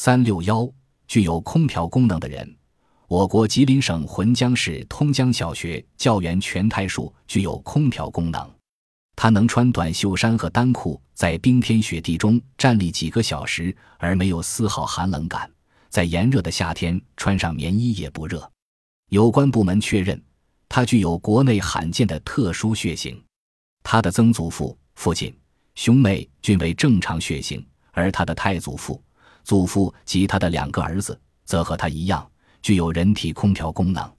三六幺具有空调功能的人。我国吉林省浑江市通江小学教员全胎树具有空调功能，它能穿短袖衫和单裤，在冰天雪地中站立几个小时而没有丝毫寒冷感，在炎热的夏天穿上棉衣也不热。有关部门确认，它具有国内罕见的特殊血型，他的曾祖父、父亲、兄妹均为正常血型，而他的太祖父、祖父及他的两个儿子则和他一样。具有人体空调功能。